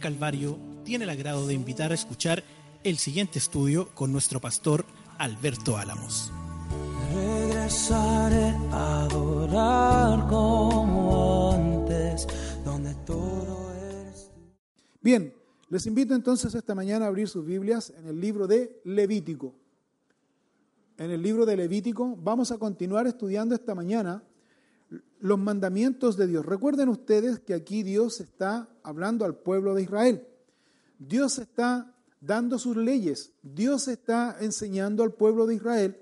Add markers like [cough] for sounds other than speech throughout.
Calvario tiene el agrado de invitar a escuchar el siguiente estudio con nuestro pastor Alberto Álamos. Regresaré a adorar como antes, donde todo es. Bien, les invito entonces esta mañana a abrir sus Biblias en el libro de Levítico. En el libro de Levítico vamos a continuar estudiando esta mañana los mandamientos de Dios. Recuerden ustedes que aquí Dios está hablando al pueblo de Israel. Dios está dando sus leyes. Dios está enseñando al pueblo de Israel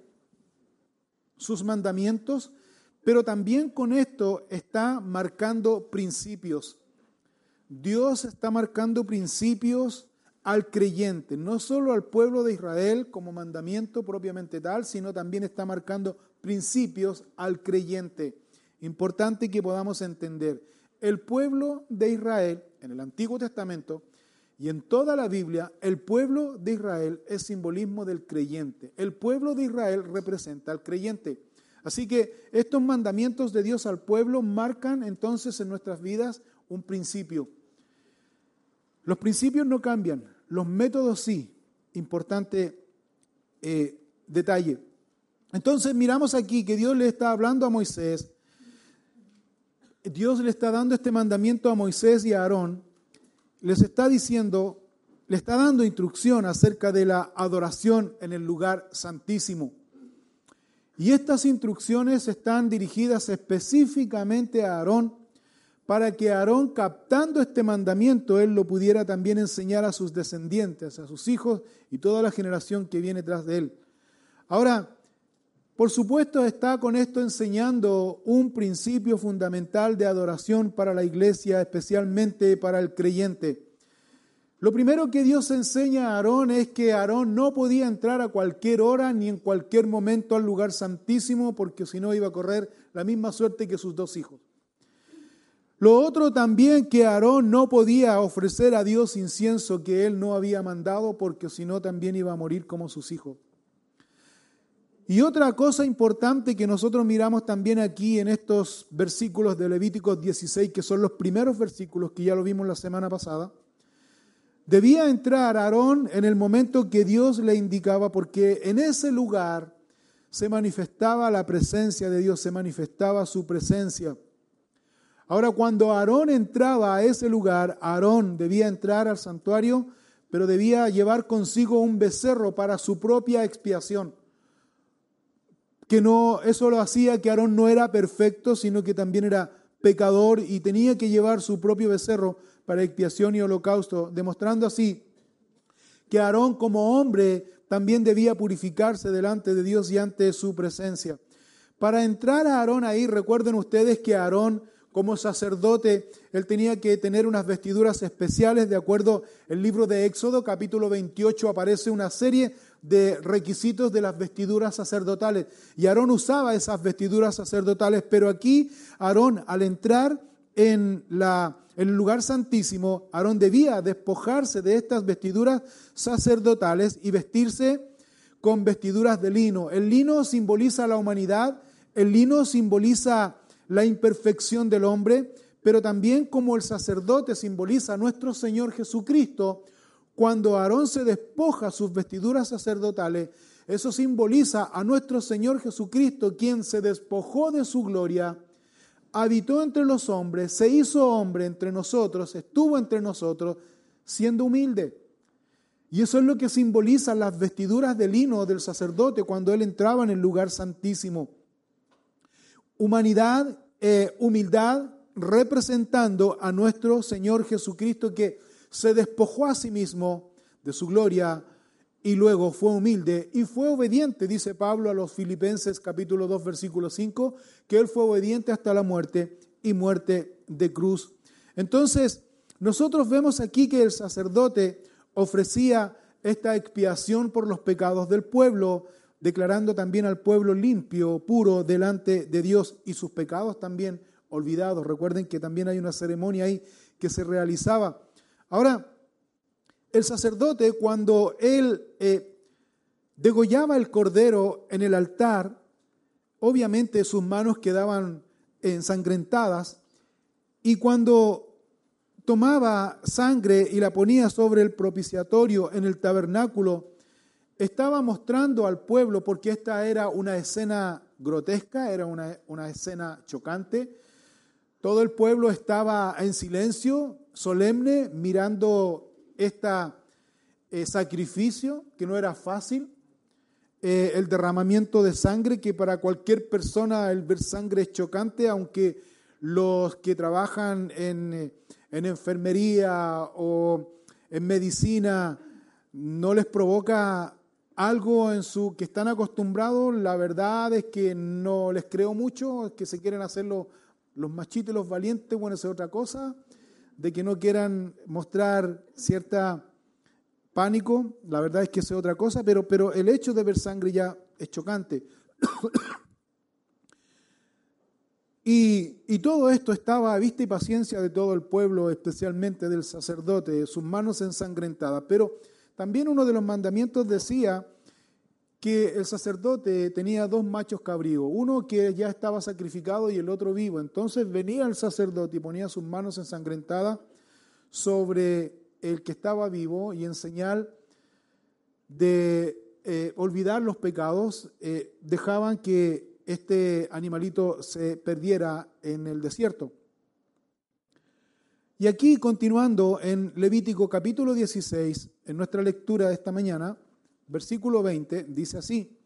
sus mandamientos, pero también con esto está marcando principios. Dios está marcando principios al creyente, no solo al pueblo de Israel como mandamiento propiamente tal, sino también está marcando principios al creyente. Importante que podamos entender, el pueblo de Israel en el Antiguo Testamento y en toda la Biblia, el pueblo de Israel es simbolismo del creyente. El pueblo de Israel representa al creyente. Así que estos mandamientos de Dios al pueblo marcan entonces en nuestras vidas un principio. Los principios no cambian, los métodos sí. Importante eh, detalle. Entonces miramos aquí que Dios le está hablando a Moisés. Dios le está dando este mandamiento a Moisés y a Aarón. Les está diciendo, le está dando instrucción acerca de la adoración en el lugar santísimo. Y estas instrucciones están dirigidas específicamente a Aarón para que Aarón, captando este mandamiento, él lo pudiera también enseñar a sus descendientes, a sus hijos y toda la generación que viene tras de él. Ahora, por supuesto está con esto enseñando un principio fundamental de adoración para la iglesia, especialmente para el creyente. Lo primero que Dios enseña a Aarón es que Aarón no podía entrar a cualquier hora ni en cualquier momento al lugar santísimo porque si no iba a correr la misma suerte que sus dos hijos. Lo otro también que Aarón no podía ofrecer a Dios incienso que él no había mandado porque si no también iba a morir como sus hijos. Y otra cosa importante que nosotros miramos también aquí en estos versículos de Levíticos 16, que son los primeros versículos que ya lo vimos la semana pasada, debía entrar Aarón en el momento que Dios le indicaba porque en ese lugar se manifestaba la presencia de Dios, se manifestaba su presencia. Ahora, cuando Aarón entraba a ese lugar, Aarón debía entrar al santuario, pero debía llevar consigo un becerro para su propia expiación. Que no, eso lo hacía que Aarón no era perfecto, sino que también era pecador y tenía que llevar su propio becerro para expiación y holocausto, demostrando así que Aarón como hombre también debía purificarse delante de Dios y ante su presencia. Para entrar a Aarón ahí, recuerden ustedes que Aarón como sacerdote, él tenía que tener unas vestiduras especiales, de acuerdo el libro de Éxodo, capítulo 28, aparece una serie de requisitos de las vestiduras sacerdotales. Y Aarón usaba esas vestiduras sacerdotales, pero aquí Aarón, al entrar en, la, en el lugar santísimo, Aarón debía despojarse de estas vestiduras sacerdotales y vestirse con vestiduras de lino. El lino simboliza la humanidad, el lino simboliza la imperfección del hombre, pero también como el sacerdote simboliza a nuestro Señor Jesucristo, cuando Aarón se despoja sus vestiduras sacerdotales, eso simboliza a nuestro Señor Jesucristo, quien se despojó de su gloria, habitó entre los hombres, se hizo hombre entre nosotros, estuvo entre nosotros, siendo humilde. Y eso es lo que simboliza las vestiduras de lino del sacerdote cuando él entraba en el lugar santísimo humanidad, eh, humildad, representando a nuestro Señor Jesucristo que se despojó a sí mismo de su gloria y luego fue humilde y fue obediente, dice Pablo a los Filipenses capítulo 2 versículo 5, que él fue obediente hasta la muerte y muerte de cruz. Entonces, nosotros vemos aquí que el sacerdote ofrecía esta expiación por los pecados del pueblo, declarando también al pueblo limpio, puro delante de Dios y sus pecados también olvidados. Recuerden que también hay una ceremonia ahí que se realizaba. Ahora, el sacerdote cuando él eh, degollaba el cordero en el altar, obviamente sus manos quedaban ensangrentadas y cuando tomaba sangre y la ponía sobre el propiciatorio en el tabernáculo, estaba mostrando al pueblo, porque esta era una escena grotesca, era una, una escena chocante, todo el pueblo estaba en silencio, solemne, mirando este sacrificio, que no era fácil, eh, el derramamiento de sangre, que para cualquier persona el ver sangre es chocante, aunque los que trabajan en, eh, en enfermería o en medicina no les provoca algo en su que están acostumbrados, la verdad es que no les creo mucho, es que se quieren hacerlo los machitos y los valientes, bueno, esa es otra cosa, de que no quieran mostrar cierta pánico, la verdad es que es otra cosa, pero, pero el hecho de ver sangre ya es chocante. [coughs] y, y, todo esto estaba a vista y paciencia de todo el pueblo, especialmente del sacerdote, sus manos ensangrentadas. Pero también uno de los mandamientos decía que el sacerdote tenía dos machos cabríos, uno que ya estaba sacrificado y el otro vivo. Entonces venía el sacerdote y ponía sus manos ensangrentadas sobre el que estaba vivo y en señal de eh, olvidar los pecados, eh, dejaban que este animalito se perdiera en el desierto. Y aquí, continuando en Levítico capítulo 16, en nuestra lectura de esta mañana, versículo 20, dice así,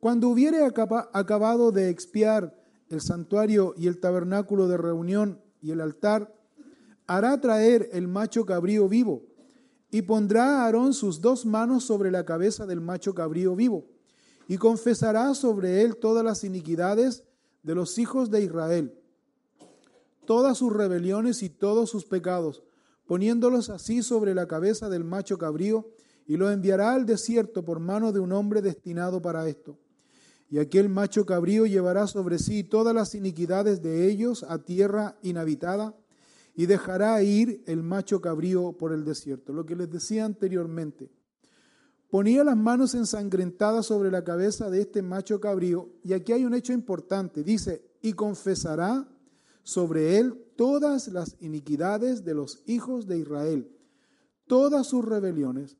cuando hubiere acabado de expiar el santuario y el tabernáculo de reunión y el altar, hará traer el macho cabrío vivo, y pondrá a Aarón sus dos manos sobre la cabeza del macho cabrío vivo, y confesará sobre él todas las iniquidades de los hijos de Israel, todas sus rebeliones y todos sus pecados, poniéndolos así sobre la cabeza del macho cabrío, y lo enviará al desierto por mano de un hombre destinado para esto. Y aquel macho cabrío llevará sobre sí todas las iniquidades de ellos a tierra inhabitada, y dejará ir el macho cabrío por el desierto. Lo que les decía anteriormente. Ponía las manos ensangrentadas sobre la cabeza de este macho cabrío y aquí hay un hecho importante. Dice, y confesará sobre él todas las iniquidades de los hijos de Israel, todas sus rebeliones,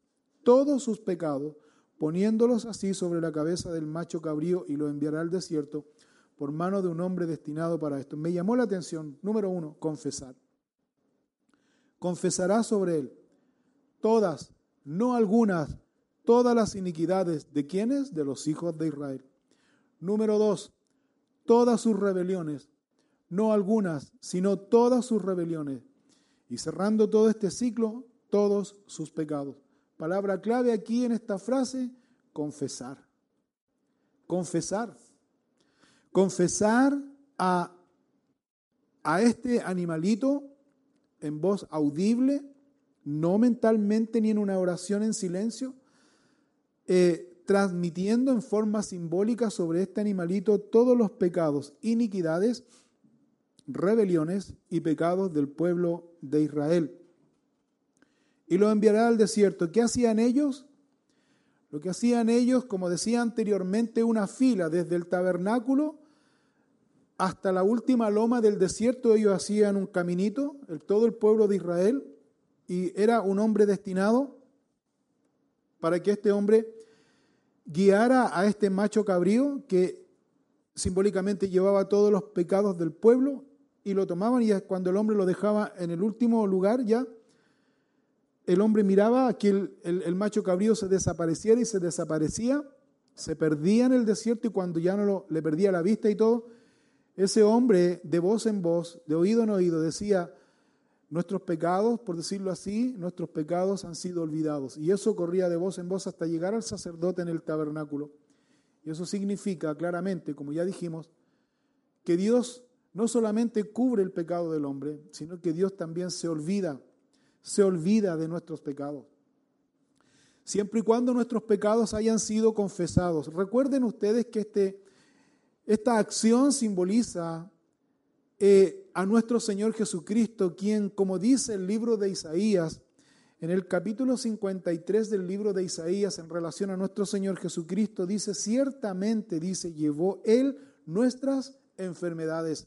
todos sus pecados, poniéndolos así sobre la cabeza del macho cabrío y lo enviará al desierto por mano de un hombre destinado para esto. Me llamó la atención, número uno, confesar confesará sobre él todas, no algunas, todas las iniquidades de quienes? De los hijos de Israel. Número dos, todas sus rebeliones, no algunas, sino todas sus rebeliones. Y cerrando todo este ciclo, todos sus pecados. Palabra clave aquí en esta frase, confesar. Confesar. Confesar a, a este animalito en voz audible, no mentalmente ni en una oración en silencio, eh, transmitiendo en forma simbólica sobre este animalito todos los pecados, iniquidades, rebeliones y pecados del pueblo de Israel. Y lo enviará al desierto. ¿Qué hacían ellos? Lo que hacían ellos, como decía anteriormente, una fila desde el tabernáculo hasta la última loma del desierto ellos hacían un caminito, todo el pueblo de Israel, y era un hombre destinado para que este hombre guiara a este macho cabrío que simbólicamente llevaba todos los pecados del pueblo y lo tomaban y cuando el hombre lo dejaba en el último lugar ya, el hombre miraba a que el, macho cabrío se desapareciera y se desaparecía, se perdía en el desierto y cuando ya no le perdía la vista y todo, ese hombre de voz en voz, de oído en oído, decía, nuestros pecados, por decirlo así, nuestros pecados han sido olvidados. Y eso corría de voz en voz hasta llegar al sacerdote en el tabernáculo. Y eso significa claramente, como ya dijimos, que Dios no solamente cubre el pecado del hombre, sino que Dios también se olvida, se olvida de nuestros pecados. Siempre y cuando nuestros pecados hayan sido confesados. Recuerden ustedes que este esta acción simboliza eh, a nuestro Señor Jesucristo, quien, como dice el libro de Isaías, en el capítulo 53 del libro de Isaías en relación a nuestro Señor Jesucristo, dice, ciertamente, dice, llevó Él nuestras enfermedades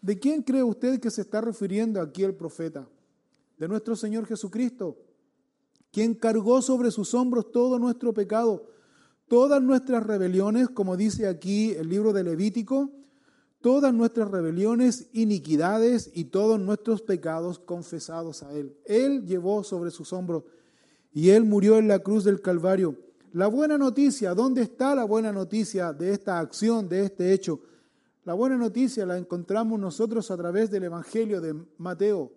¿De quién cree usted que se está refiriendo aquí el profeta? De nuestro Señor Jesucristo, quien cargó sobre sus hombros todo nuestro pecado, todas nuestras rebeliones, como dice aquí el libro de Levítico, todas nuestras rebeliones, iniquidades y todos nuestros pecados confesados a Él. Él llevó sobre sus hombros y Él murió en la cruz del Calvario. La buena noticia, ¿dónde está la buena noticia de esta acción, de este hecho? La buena noticia la encontramos nosotros a través del Evangelio de Mateo,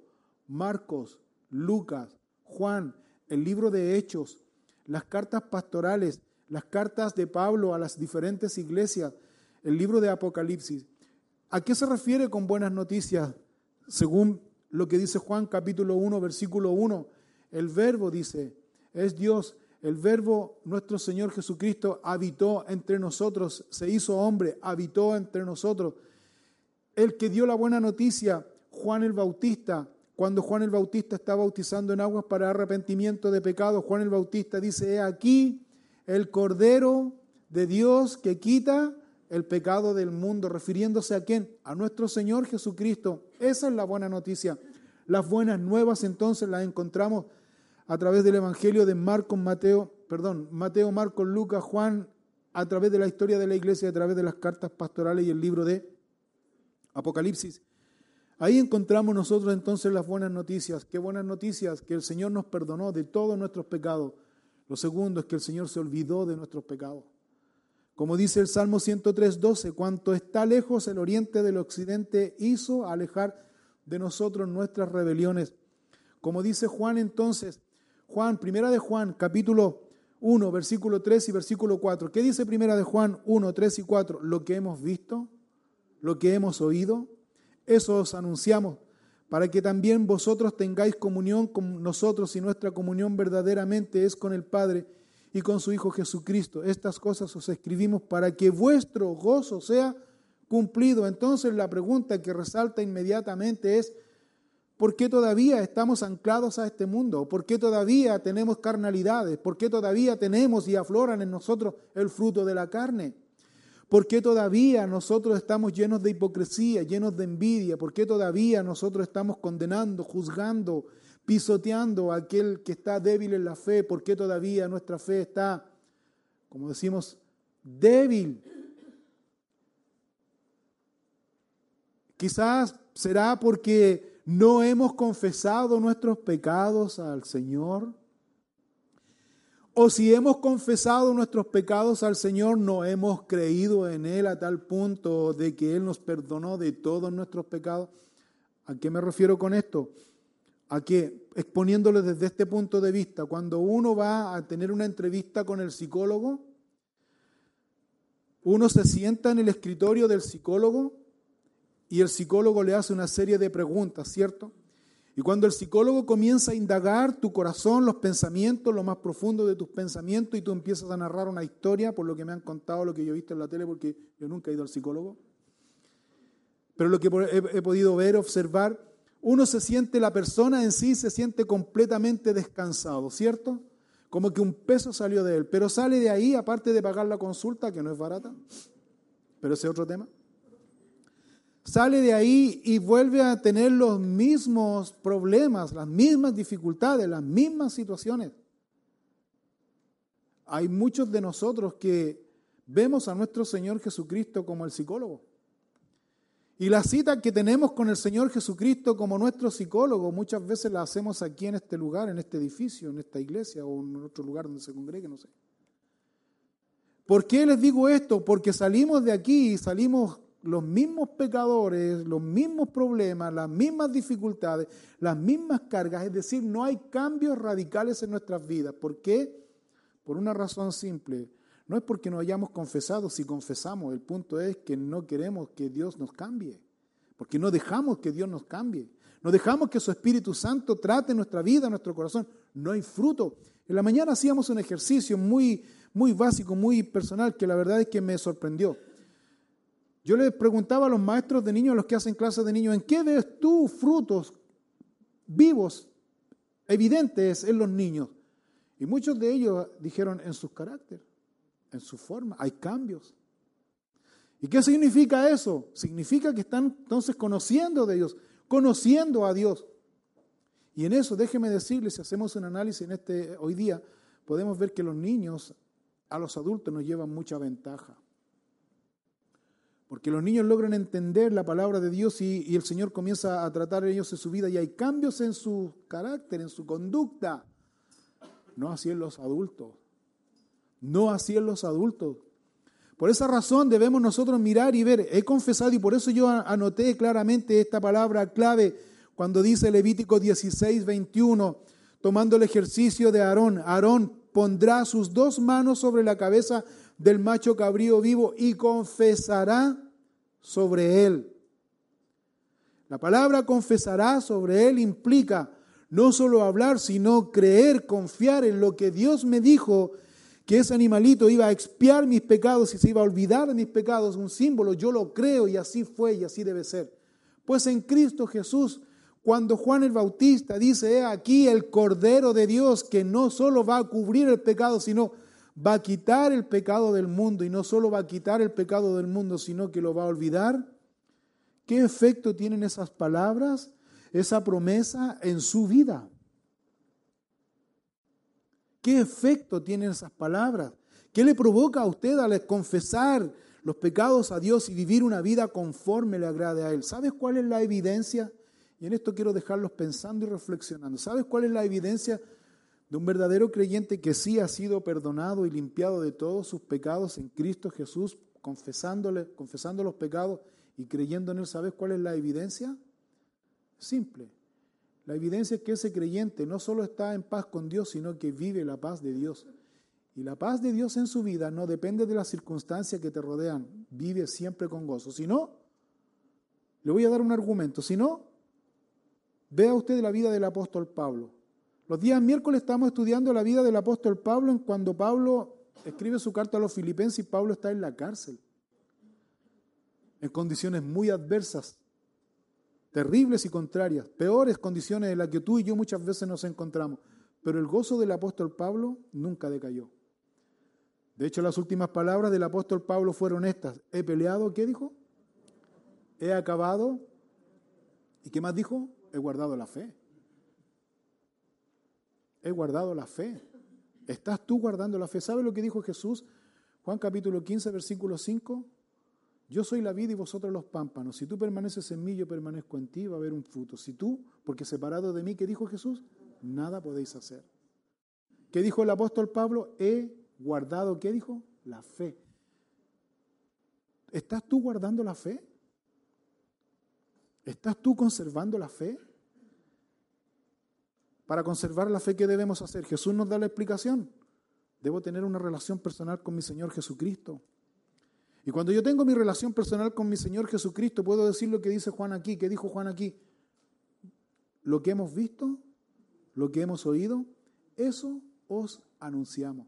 Marcos, Lucas, Juan, el libro de Hechos, las cartas pastorales, las cartas de Pablo a las diferentes iglesias, el libro de Apocalipsis. ¿A qué se refiere con buenas noticias? Según lo que dice Juan capítulo 1, versículo 1, el verbo dice, es Dios el verbo, nuestro Señor Jesucristo, habitó entre nosotros, se hizo hombre, habitó entre nosotros. El que dio la buena noticia, Juan el Bautista, cuando Juan el Bautista está bautizando en aguas para arrepentimiento de pecados, Juan el Bautista dice, he aquí el Cordero de Dios que quita el pecado del mundo, refiriéndose a quién? A nuestro Señor Jesucristo. Esa es la buena noticia. Las buenas nuevas entonces las encontramos a través del Evangelio de Marcos, Mateo, perdón, Mateo, Marcos, Lucas, Juan, a través de la historia de la iglesia, a través de las cartas pastorales y el libro de Apocalipsis. Ahí encontramos nosotros entonces las buenas noticias. Qué buenas noticias, que el Señor nos perdonó de todos nuestros pecados. Lo segundo es que el Señor se olvidó de nuestros pecados. Como dice el Salmo 103, 12, cuanto está lejos el oriente del occidente, hizo alejar de nosotros nuestras rebeliones. Como dice Juan entonces, Juan, primera de Juan, capítulo 1, versículo 3 y versículo 4. ¿Qué dice primera de Juan 1, 3 y 4? Lo que hemos visto, lo que hemos oído, eso os anunciamos, para que también vosotros tengáis comunión con nosotros y nuestra comunión verdaderamente es con el Padre y con su Hijo Jesucristo. Estas cosas os escribimos para que vuestro gozo sea cumplido. Entonces la pregunta que resalta inmediatamente es, ¿Por qué todavía estamos anclados a este mundo? ¿Por qué todavía tenemos carnalidades? ¿Por qué todavía tenemos y afloran en nosotros el fruto de la carne? ¿Por qué todavía nosotros estamos llenos de hipocresía, llenos de envidia? ¿Por qué todavía nosotros estamos condenando, juzgando, pisoteando a aquel que está débil en la fe? ¿Por qué todavía nuestra fe está, como decimos, débil? Quizás será porque ¿No hemos confesado nuestros pecados al Señor? O si hemos confesado nuestros pecados al Señor, no hemos creído en Él a tal punto de que Él nos perdonó de todos nuestros pecados. ¿A qué me refiero con esto? A que, exponiéndolo desde este punto de vista, cuando uno va a tener una entrevista con el psicólogo, uno se sienta en el escritorio del psicólogo y el psicólogo le hace una serie de preguntas, ¿cierto? Y cuando el psicólogo comienza a indagar tu corazón, los pensamientos, lo más profundo de tus pensamientos, y tú empiezas a narrar una historia, por lo que me han contado, lo que yo he visto en la tele, porque yo nunca he ido al psicólogo, pero lo que he, podido ver, observar, uno se siente, la persona en sí se siente completamente descansado, ¿cierto? Como que un peso salió de él, pero sale de ahí, aparte de pagar la consulta, que no es barata, pero ese es otro tema sale de ahí y vuelve a tener los mismos problemas, las mismas dificultades, las mismas situaciones. Hay muchos de nosotros que vemos a nuestro Señor Jesucristo como el psicólogo. Y la cita que tenemos con el Señor Jesucristo como nuestro psicólogo muchas veces la hacemos aquí en este lugar, en este edificio, en esta iglesia o en otro lugar donde se congregue, no sé. ¿Por qué les digo esto? Porque salimos de aquí y salimos los mismos pecadores, los mismos problemas, las mismas dificultades, las mismas cargas, es decir, no hay cambios radicales en nuestras vidas. ¿Por qué? Por una razón simple. No es porque no hayamos confesado, si confesamos, el punto es que no queremos que Dios nos cambie, porque no dejamos que Dios nos cambie, no dejamos que su Espíritu Santo trate nuestra vida, nuestro corazón, no hay fruto. En la mañana hacíamos un ejercicio muy, muy básico, muy personal, que la verdad es que me sorprendió. Yo les preguntaba a los maestros de niños, a los que hacen clases de niños, ¿en qué ves tú frutos vivos, evidentes en los niños? Y muchos de ellos dijeron en sus caracteres, en su forma, hay cambios. ¿Y qué significa eso? Significa que están entonces conociendo de Dios, conociendo a Dios. Y en eso, déjeme decirles, si hacemos un análisis en este hoy día, podemos ver que los niños a los adultos nos llevan mucha ventaja. Porque los niños logran entender la palabra de Dios y, el Señor comienza a tratar ellos en su vida y hay cambios en su carácter, en su conducta. No así en los adultos. No así en los adultos. Por esa razón debemos nosotros mirar y ver. He confesado y por eso yo anoté claramente esta palabra clave cuando dice Levítico 16, 21, tomando el ejercicio de Aarón. Aarón pondrá sus dos manos sobre la cabeza del macho cabrío vivo y confesará sobre él. La palabra confesará sobre él implica no solo hablar, sino creer, confiar en lo que Dios me dijo, que ese animalito iba a expiar mis pecados y se iba a olvidar de mis pecados, un símbolo, yo lo creo y así fue y así debe ser. Pues en Cristo Jesús, cuando Juan el Bautista dice, he aquí el Cordero de Dios que no solo va a cubrir el pecado, sino va a quitar el pecado del mundo y no solo va a quitar el pecado del mundo, sino que lo va a olvidar. ¿Qué efecto tienen esas palabras, esa promesa en su vida? ¿Qué efecto tienen esas palabras? ¿Qué le provoca a usted al confesar los pecados a Dios y vivir una vida conforme le agrade a Él? ¿Sabes cuál es la evidencia? Y en esto quiero dejarlos pensando y reflexionando. ¿Sabes cuál es la evidencia de un verdadero creyente que sí ha sido perdonado y limpiado de todos sus pecados en Cristo Jesús, confesándole, confesando los pecados y creyendo en Él, ¿sabes cuál es la evidencia? Simple. La evidencia es que ese creyente no solo está en paz con Dios, sino que vive la paz de Dios. Y la paz de Dios en su vida no depende de las circunstancias que te rodean, vive siempre con gozo. Si no, le voy a dar un argumento. Si no, vea usted la vida del apóstol Pablo. Los días miércoles estamos estudiando la vida del apóstol Pablo en cuando Pablo escribe su carta a los filipenses y Pablo está en la cárcel, en condiciones muy adversas, terribles y contrarias, peores condiciones en las que tú y yo muchas veces nos encontramos. Pero el gozo del apóstol Pablo nunca decayó. De hecho, las últimas palabras del apóstol Pablo fueron estas. He peleado, ¿qué dijo? He acabado. ¿Y qué más dijo? He guardado la fe he guardado la fe. ¿Estás tú guardando la fe? ¿Sabes lo que dijo Jesús? Juan capítulo 15, versículo 5. Yo soy la vida y vosotros los pámpanos. Si tú permaneces en mí, yo permanezco en ti, va a haber un fruto. Si tú, porque separado de mí, ¿qué dijo Jesús? Nada podéis hacer. ¿Qué dijo el apóstol Pablo? He guardado, ¿qué dijo? La fe. ¿Estás tú guardando la fe? ¿Estás tú conservando la fe? Para conservar la fe, ¿qué debemos hacer? Jesús nos da la explicación. Debo tener una relación personal con mi Señor Jesucristo. Y cuando yo tengo mi relación personal con mi Señor Jesucristo, puedo decir lo que dice Juan aquí. ¿Qué dijo Juan aquí? Lo que hemos visto, lo que hemos oído, eso os anunciamos.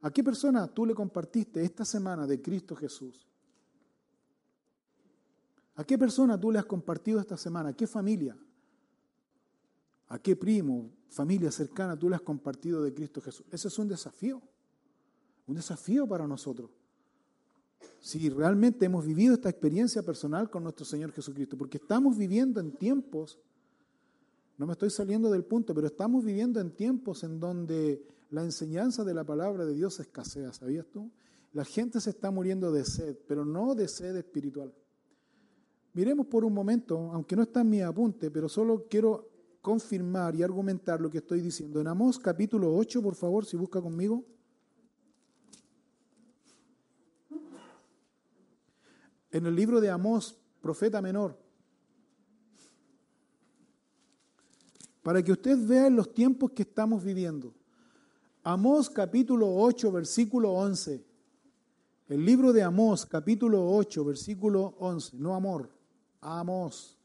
¿A qué persona tú le compartiste esta semana de Cristo Jesús? ¿A qué persona tú le has compartido esta semana? ¿A qué familia? ¿A qué primo, familia cercana tú le has compartido de Cristo Jesús? Ese es un desafío, un desafío para nosotros. Si realmente hemos vivido esta experiencia personal con nuestro Señor Jesucristo, porque estamos viviendo en tiempos, no me estoy saliendo del punto, pero estamos viviendo en tiempos en donde la enseñanza de la palabra de Dios escasea, ¿sabías tú? La gente se está muriendo de sed, pero no de sed espiritual. Miremos por un momento, aunque no está en mi apunte, pero solo quiero confirmar y argumentar lo que estoy diciendo. En Amós capítulo 8, por favor, si busca conmigo. en el libro de Amós, profeta menor, para que usted vea los tiempos que estamos viviendo. Amós capítulo 8, versículo 11. El libro de Amós capítulo 8, versículo 11. No amor, Amós.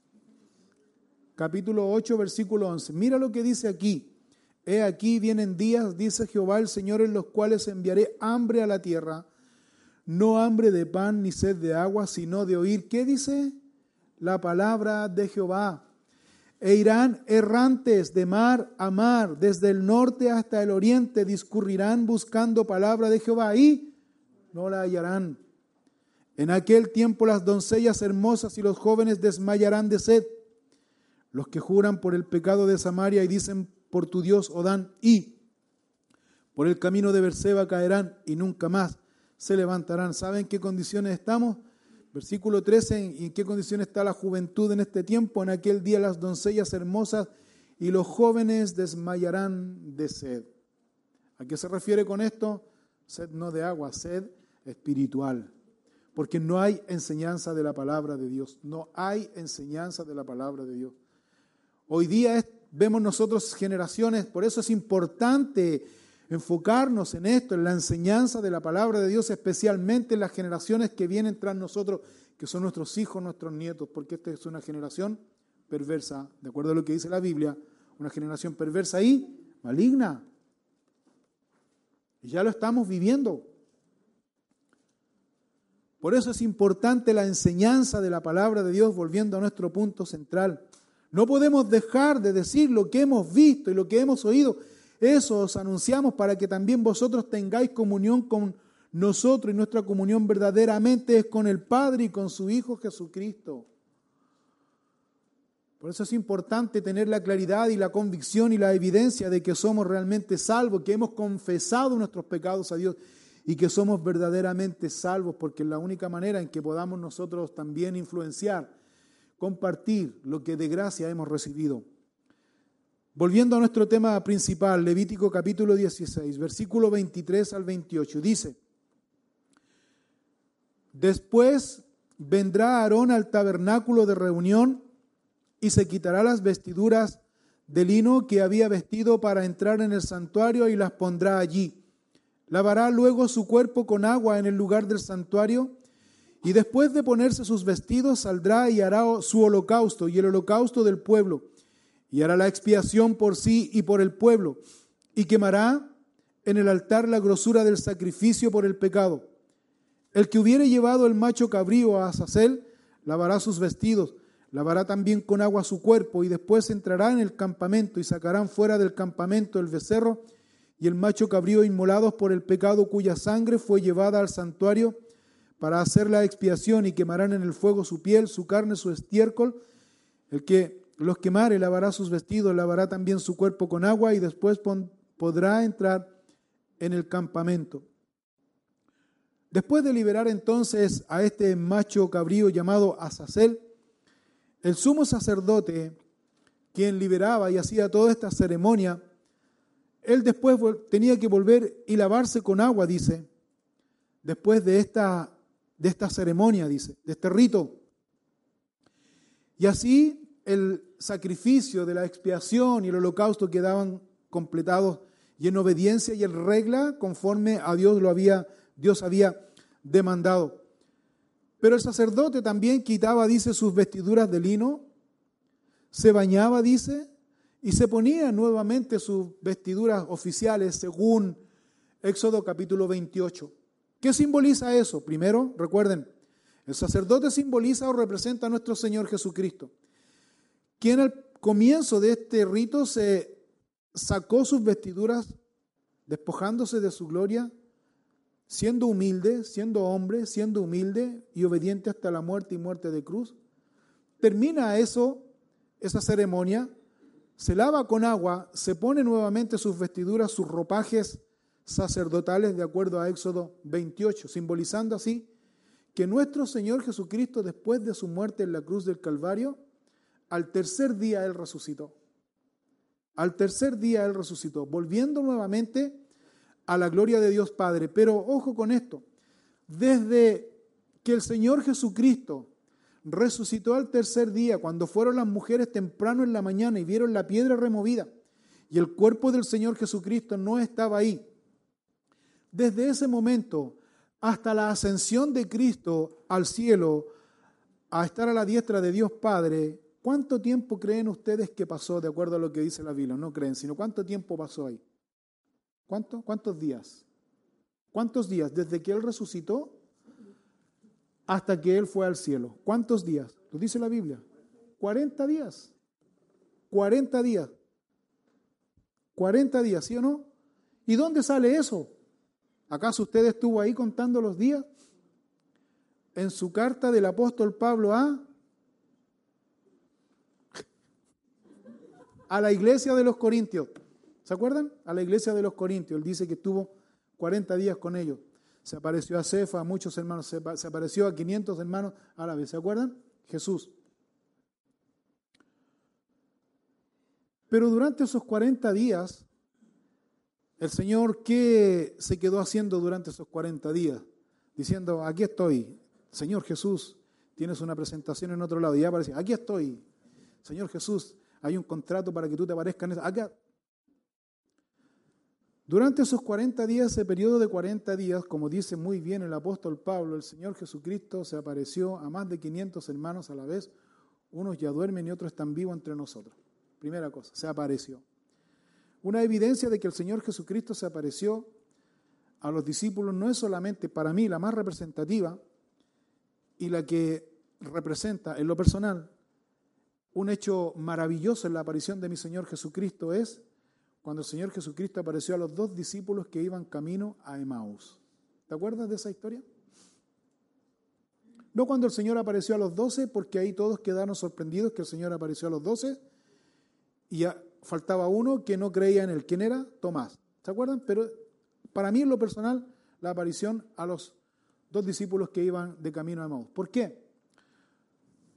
Capítulo 8, versículo 11. Mira lo que dice aquí. He aquí vienen días, dice Jehová el Señor, en los cuales enviaré hambre a la tierra, no hambre de pan ni sed de agua, sino de oír. ¿Qué dice? La palabra de Jehová e irán errantes de mar a mar, desde el norte hasta el oriente, discurrirán buscando palabra de Jehová y no la hallarán. En aquel tiempo las doncellas hermosas y los jóvenes desmayarán de sed. Los que juran por el pecado de Samaria y dicen por tu Dios Odán y por el camino de Berseba caerán y nunca más se levantarán. ¿Saben qué condiciones estamos? Versículo 13, ¿en qué condición está la juventud en este tiempo? En aquel día las doncellas hermosas y los jóvenes desmayarán de sed. ¿A qué se refiere con esto? Sed no de agua, sed espiritual. Porque no hay enseñanza de la palabra de Dios. No hay enseñanza de la palabra de Dios. Hoy día vemos nosotros generaciones, por eso es importante enfocarnos en esto, en la enseñanza de la palabra de Dios, especialmente en las generaciones que vienen tras nosotros, que son nuestros hijos, nuestros nietos, porque esta es una generación perversa, de acuerdo a lo que dice la Biblia, una generación perversa y maligna. Y ya lo estamos viviendo. Por eso es importante la enseñanza de la palabra de Dios, volviendo a nuestro punto central. No podemos dejar de decir lo que hemos visto y lo que hemos oído eso os anunciamos para que también vosotros tengáis comunión con nosotros y nuestra comunión verdaderamente es con el Padre y con su Hijo Jesucristo. Por eso es importante tener la claridad y la convicción y la evidencia de que somos realmente salvos, que hemos confesado nuestros pecados a Dios y que somos verdaderamente salvos, porque es la única manera en que podamos nosotros también influenciar, compartir lo que de gracia hemos recibido. Volviendo a nuestro tema principal, Levítico capítulo 16, versículo 23 al 28, dice, Después vendrá Aarón al tabernáculo de reunión y se quitará las vestiduras de lino que había vestido para entrar en el santuario y las pondrá allí. Lavará luego su cuerpo con agua en el lugar del santuario y después de ponerse sus vestidos saldrá y hará su holocausto y el holocausto del pueblo y hará la expiación por sí y por el pueblo, y quemará en el altar la grosura del sacrificio por el pecado. El que hubiere llevado el macho cabrío a Azazel, lavará sus vestidos, lavará también con agua su cuerpo, y después entrará en el campamento, y sacarán fuera del campamento el becerro y el macho cabrío inmolados por el pecado cuya sangre fue llevada al santuario para hacer la expiación, y quemarán en el fuego su piel, su carne, su estiércol. El que los quemare, lavará sus vestidos, lavará también su cuerpo con agua y después podrá entrar en el campamento. Después de liberar entonces a este macho cabrío llamado Azazel, el sumo sacerdote, quien liberaba y hacía toda esta ceremonia, él después tenía que volver y lavarse con agua, dice, después de esta, de esta ceremonia, dice, de este rito. Y así el sacrificio de la expiación y el holocausto quedaban completados y en obediencia y en regla conforme a Dios lo había Dios había demandado. Pero el sacerdote también quitaba, dice, sus vestiduras de lino, se bañaba, dice, y se ponía nuevamente sus vestiduras oficiales según Éxodo capítulo 28. ¿Qué simboliza eso? Primero, recuerden, el sacerdote simboliza o representa a nuestro Señor Jesucristo quien al comienzo de este rito se sacó sus vestiduras, despojándose de su gloria, siendo humilde, siendo hombre, siendo humilde y obediente hasta la muerte y muerte de cruz. Termina eso, esa ceremonia, se lava con agua, se pone nuevamente sus vestiduras, sus ropajes sacerdotales de acuerdo a Éxodo 28, simbolizando así que nuestro Señor Jesucristo, después de su muerte en la cruz del Calvario, al tercer día Él resucitó. Al tercer día Él resucitó, volviendo nuevamente a la gloria de Dios Padre. Pero ojo con esto, desde que el Señor Jesucristo resucitó al tercer día, cuando fueron las mujeres temprano en la mañana y vieron la piedra removida, y el cuerpo del Señor Jesucristo no estaba ahí. Desde ese momento hasta la ascensión de Cristo al cielo, a estar a la diestra de Dios Padre, ¿cuánto tiempo creen ustedes que pasó de acuerdo a lo que dice la Biblia? No creen, sino cuánto tiempo pasó ahí. ¿Cuánto? ¿Cuántos días? ¿Cuántos días? Desde que Él resucitó hasta que Él fue al cielo. ¿Cuántos días? Lo dice la Biblia. 40 días. 40 días. 40 días, ¿sí o no? ¿Y dónde sale eso? ¿Acaso usted estuvo ahí contando los días? En su carta del apóstol Pablo a a la iglesia de los Corintios. ¿Se acuerdan? A la iglesia de los Corintios. Él dice que estuvo 40 días con ellos. Se apareció a Cefa, a muchos hermanos, se, apareció a 500 hermanos a. ¿Se acuerdan? Jesús. Pero durante esos 40 días, el Señor, ¿qué se quedó haciendo durante esos 40 días? Diciendo, aquí estoy, Señor Jesús, tienes una presentación en otro lado. Y ya aparecía, aquí estoy, Señor Jesús, hay un contrato para que tú te aparezcas Acá. Durante esos 40 días, ese periodo de 40 días, como dice muy bien el apóstol Pablo, el Señor Jesucristo se apareció a más de 500 hermanos a la vez. Unos ya duermen y otros están vivos entre nosotros. Primera cosa, se apareció. Una evidencia de que el Señor Jesucristo se apareció a los discípulos no es solamente para mí la más representativa y la que representa en lo personal un hecho maravilloso en la aparición de mi Señor Jesucristo es cuando el Señor Jesucristo apareció a los dos discípulos que iban camino a Emaús. ¿Te acuerdas de esa historia? No cuando el Señor apareció a los doce, porque ahí todos quedaron sorprendidos que el Señor apareció a los doce y faltaba uno que no creía en él. ¿Quién era? Tomás. ¿Se acuerdan? Pero para mí en lo personal, la aparición a los dos discípulos que iban de camino a Emaús. ¿Por qué?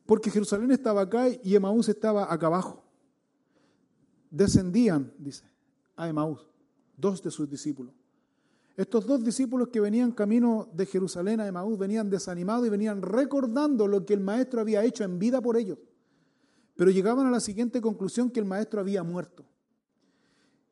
Porque Jerusalén estaba acá y Emaús estaba acá abajo. Descendían, dice, a Emaús, dos de sus discípulos. Estos dos discípulos que venían camino de Jerusalén a Emaús venían desanimados y venían recordando lo que el maestro había hecho en vida por ellos pero llegaban a la siguiente conclusión que el maestro había muerto.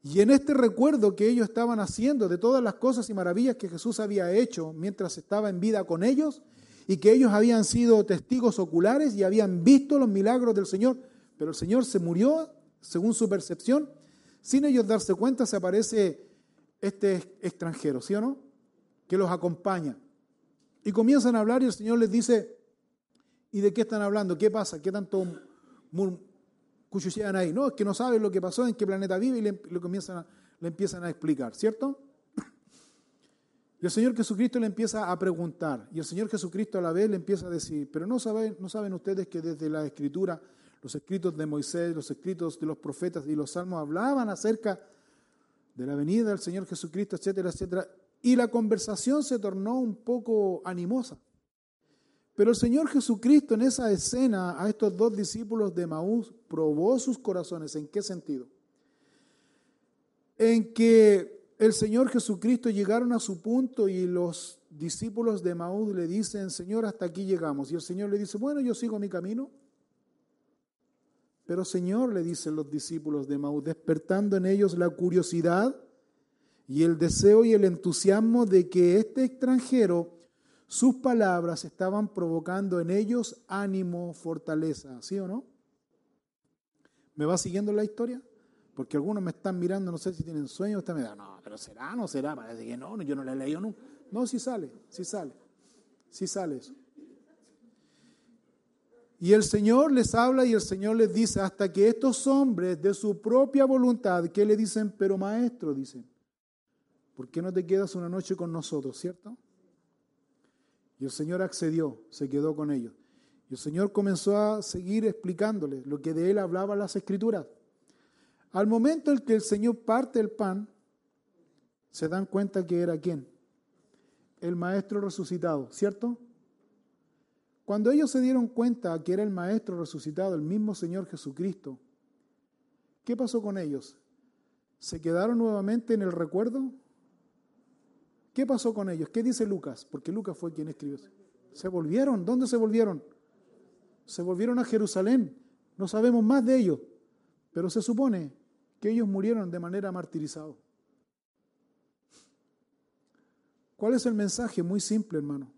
Y en este recuerdo que ellos estaban haciendo de todas las cosas y maravillas que Jesús había hecho mientras estaba en vida con ellos, y que ellos habían sido testigos oculares y habían visto los milagros del Señor, pero el Señor se murió, según su percepción, sin ellos darse cuenta se aparece este extranjero, ¿sí o no? Que los acompaña. Y comienzan a hablar y el Señor les dice, ¿y de qué están hablando? ¿Qué pasa? ¿Qué tanto llegan ahí. No, es que no saben lo que pasó, en qué planeta vive y le, comienzan le empiezan a explicar, ¿cierto? [coughs] Y el Señor Jesucristo le empieza a preguntar, y el Señor Jesucristo a la vez le empieza a decir, pero no saben, no saben ustedes que desde la Escritura, los escritos de Moisés, los escritos de los profetas y los salmos hablaban acerca de la venida del Señor Jesucristo, etcétera, etcétera, y la conversación se tornó un poco animosa. Pero el Señor Jesucristo en esa escena a estos dos discípulos de Maús probó sus corazones. ¿En qué sentido? En que el Señor Jesucristo llegaron a su punto y los discípulos de Maús le dicen, Señor, hasta aquí llegamos. Y el Señor le dice, bueno, yo sigo mi camino. Pero Señor, le dicen los discípulos de Maús, despertando en ellos la curiosidad y el deseo y el entusiasmo de que este extranjero sus palabras estaban provocando en ellos ánimo, fortaleza, ¿sí o no? ¿Me va siguiendo la historia? Porque algunos me están mirando, no sé si tienen sueño, usted me no, pero será, no será, parece que no, yo no le he leído nunca. No, sí sale, sí sale, sí sale eso. Y el Señor les habla y el Señor les dice, hasta que estos hombres de su propia voluntad, ¿qué le dicen? Pero maestro, dicen, ¿por qué no te quedas una noche con nosotros, cierto? Y el Señor accedió, se quedó con ellos. Y el Señor comenzó a seguir explicándoles lo que de él hablaban las escrituras. Al momento en que el Señor parte el pan, se dan cuenta que era quién? El Maestro resucitado, ¿cierto? Cuando ellos se dieron cuenta que era el Maestro resucitado, el mismo Señor Jesucristo, ¿qué pasó con ellos? ¿Se quedaron nuevamente en el recuerdo? ¿Qué pasó con ellos? ¿Qué dice Lucas? Porque Lucas fue quien escribió. Se volvieron. ¿Dónde se volvieron? Se volvieron a Jerusalén. No sabemos más de ellos, pero se supone que ellos murieron de manera martirizada. ¿Cuál es el mensaje? Muy simple, hermano.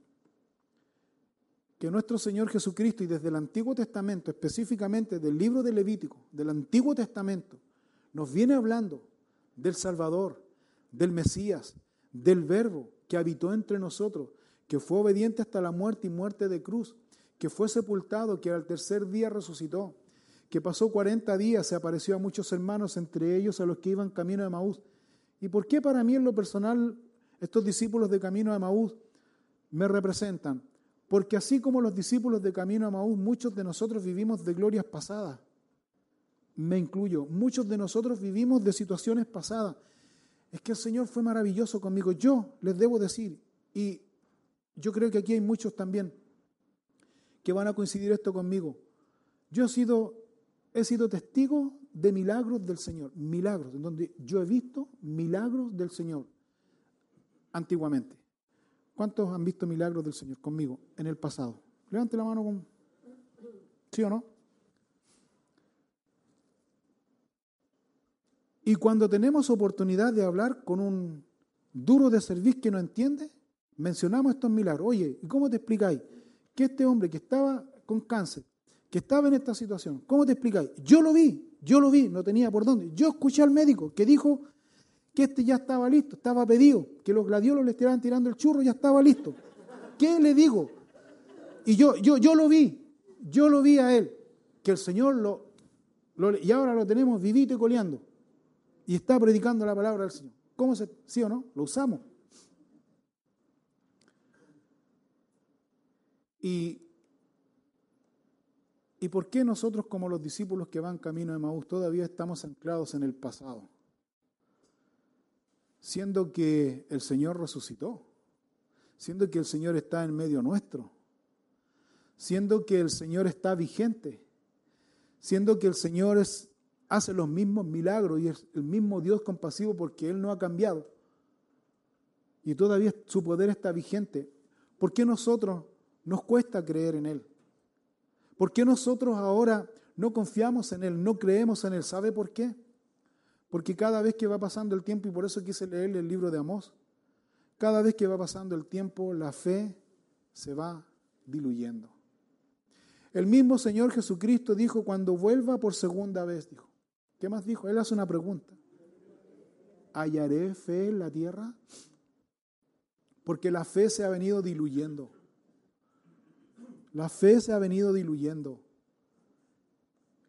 Que nuestro Señor Jesucristo, y desde el Antiguo Testamento, específicamente del libro de Levítico, del Antiguo Testamento, nos viene hablando del Salvador, del Mesías, del Verbo que habitó entre nosotros, que fue obediente hasta la muerte y muerte de cruz, que fue sepultado, que al tercer día resucitó, que pasó 40 días, se apareció a muchos hermanos, entre ellos a los que iban camino de Maús. ¿Y por qué para mí en lo personal estos discípulos de camino de Maús me representan? Porque así como los discípulos de camino a Maús, muchos de nosotros vivimos de glorias pasadas. Me incluyo. Muchos de nosotros vivimos de situaciones pasadas. Es que el Señor fue maravilloso conmigo. Yo les debo decir, y yo creo que aquí hay muchos también que van a coincidir esto conmigo. Yo he sido he sido testigo de milagros del Señor, milagros, en donde yo he visto milagros del Señor antiguamente. ¿Cuántos han visto milagros del Señor conmigo en el pasado? Levante la mano con... ¿Sí o no? Y cuando tenemos oportunidad de hablar con un duro de servicio que no entiende, mencionamos estos milagros. Oye, ¿y cómo te explicáis que este hombre que estaba con cáncer, que estaba en esta situación. ¿Cómo te explicáis? Yo lo vi, yo lo vi, no tenía por dónde. Yo escuché al médico que dijo que este ya estaba listo, estaba pedido, que los gladiolos le estaban tirando el churro, ya estaba listo. ¿Qué le digo? Y yo, yo, yo lo vi, yo lo vi a él, que el Señor lo, lo y ahora lo tenemos vivito y coleando. Y está predicando la palabra del Señor. ¿Cómo se, sí o no? Lo usamos. Y ¿Y por qué nosotros como los discípulos que van camino de Maús todavía estamos anclados en el pasado? Siendo que el Señor resucitó, siendo que el Señor está en medio nuestro, siendo que el Señor está vigente, siendo que el Señor es, hace los mismos milagros y es el mismo Dios compasivo porque Él no ha cambiado. Y todavía su poder está vigente. ¿Por qué nosotros nos cuesta creer en Él? ¿Por qué nosotros ahora no confiamos en Él, no creemos en Él? ¿Sabe por qué? Porque cada vez que va pasando el tiempo, y por eso quise leerle el libro de Amós, cada vez que va pasando el tiempo, la fe se va diluyendo. El mismo Señor Jesucristo dijo, cuando vuelva por segunda vez, dijo. ¿Qué más dijo? Él hace una pregunta. ¿Hallaré fe en la tierra? Porque la fe se ha venido diluyendo. La fe se ha venido diluyendo.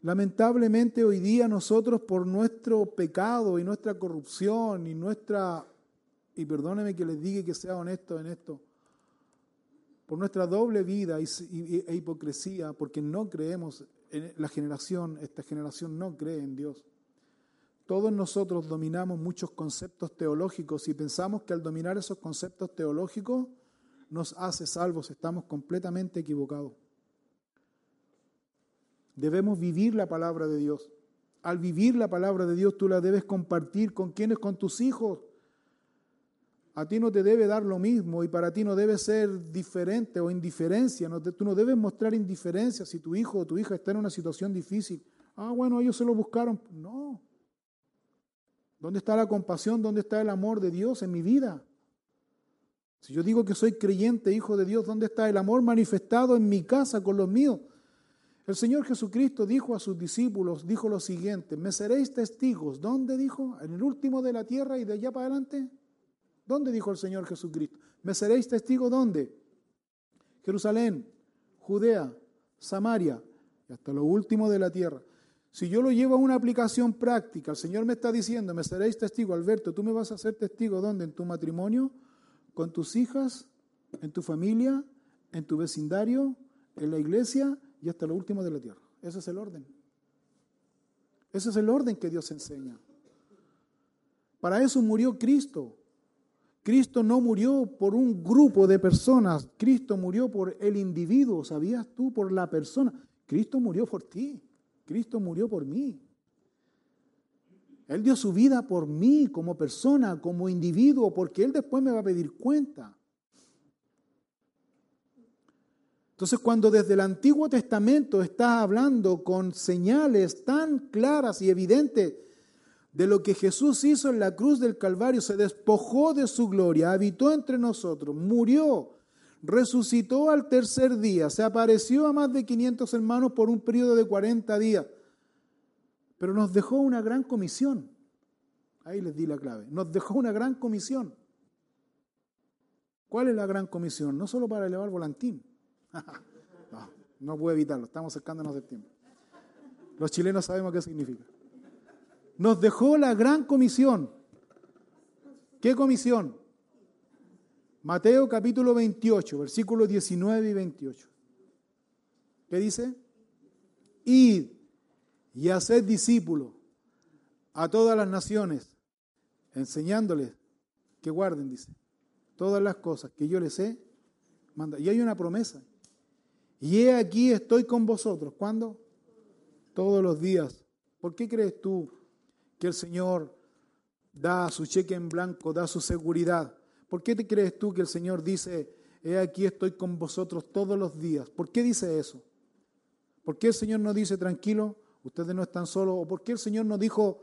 Lamentablemente hoy día nosotros por nuestro pecado y nuestra corrupción y nuestra, y perdóneme que les diga que sea honesto en esto, por nuestra doble vida e hipocresía, porque no creemos la generación, esta generación no cree en Dios. Todos nosotros dominamos muchos conceptos teológicos y pensamos que al dominar esos conceptos teológicos nos hace salvos, estamos completamente equivocados. Debemos vivir la palabra de Dios. Al vivir la palabra de Dios, tú la debes compartir con quienes, con tus hijos. A ti no te debe dar lo mismo y para ti no debe ser diferente o indiferencia. tú no debes mostrar indiferencia si tu hijo o tu hija está en una situación difícil. Ah, bueno, ellos se lo buscaron. No. ¿Dónde está la compasión? ¿Dónde está el amor de Dios en mi vida? Si yo digo que soy creyente, hijo de Dios, ¿dónde está el amor manifestado en mi casa con los míos? El Señor Jesucristo dijo a sus discípulos, dijo lo siguiente, me seréis testigos. ¿Dónde dijo? ¿En el último de la tierra y de allá para adelante? ¿Dónde dijo el Señor Jesucristo? ¿Me seréis testigos dónde? Jerusalén, Judea, Samaria y hasta lo último de la tierra. Si yo lo llevo a una aplicación práctica, el Señor me está diciendo, me seréis testigo, Alberto, tú me vas a ser testigo dónde? En tu matrimonio, con tus hijas, en tu familia, en tu vecindario, en la iglesia y hasta lo último de la tierra. Ese es el orden. Ese es el orden que Dios enseña. Para eso murió Cristo. Cristo no murió por un grupo de personas, Cristo murió por el individuo, ¿sabías tú? Por la persona. Cristo murió por ti, Cristo murió por mí. Él dio su vida por mí como persona, como individuo, porque Él después me va a pedir cuenta. Entonces, cuando desde el Antiguo Testamento está hablando con señales tan claras y evidentes de lo que Jesús hizo en la cruz del Calvario, se despojó de su gloria, habitó entre nosotros, murió, resucitó al tercer día, se apareció a más de 500 hermanos por un periodo de 40 días, pero nos dejó una gran comisión. Ahí les di la clave. Nos dejó una gran comisión. ¿Cuál es la gran comisión? No solo para elevar volantín. [laughs] no, no puedo evitarlo, estamos acercándonos del tiempo. Los chilenos sabemos qué significa. Nos dejó la gran comisión. ¿Qué comisión? Mateo capítulo 28, versículos 19 y 28. ¿Qué dice? Id y haced discípulos a todas las naciones, enseñándoles que guarden, dice, todas las cosas que yo les he mandado. Y hay una promesa. Y he aquí estoy con vosotros. ¿Cuándo? Todos los días. ¿Por qué crees tú que el Señor da su cheque en blanco, da su seguridad? ¿Por qué te crees tú que el Señor dice, he aquí estoy con vosotros todos los días? ¿Por qué dice eso? ¿Por qué el Señor no dice, tranquilo, ustedes no están solos? ¿O por qué el Señor no dijo,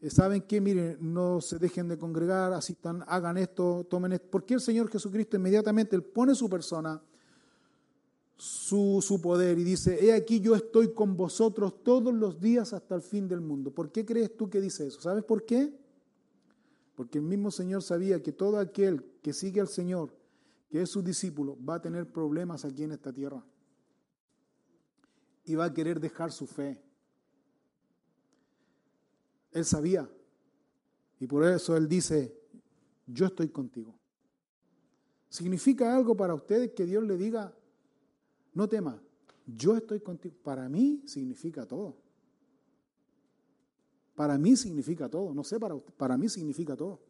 eh, ¿Saben qué? Miren, no se dejen de congregar, asistan, hagan esto, tomen esto. Porque el Señor Jesucristo inmediatamente Él pone su persona, su, su poder y dice, he aquí yo estoy con vosotros todos los días hasta el fin del mundo. ¿Por qué crees tú que dice eso? ¿Sabes por qué? Porque el mismo Señor sabía que todo aquel que sigue al Señor, que es su discípulo, va a tener problemas aquí en esta tierra. Y va a querer dejar su fe él sabía. Y por eso Él dice, yo estoy contigo. ¿Significa algo para ustedes que Dios le diga, no temas, yo estoy contigo? Para mí significa todo. Para mí significa todo. No sé, para, usted, para mí significa todo.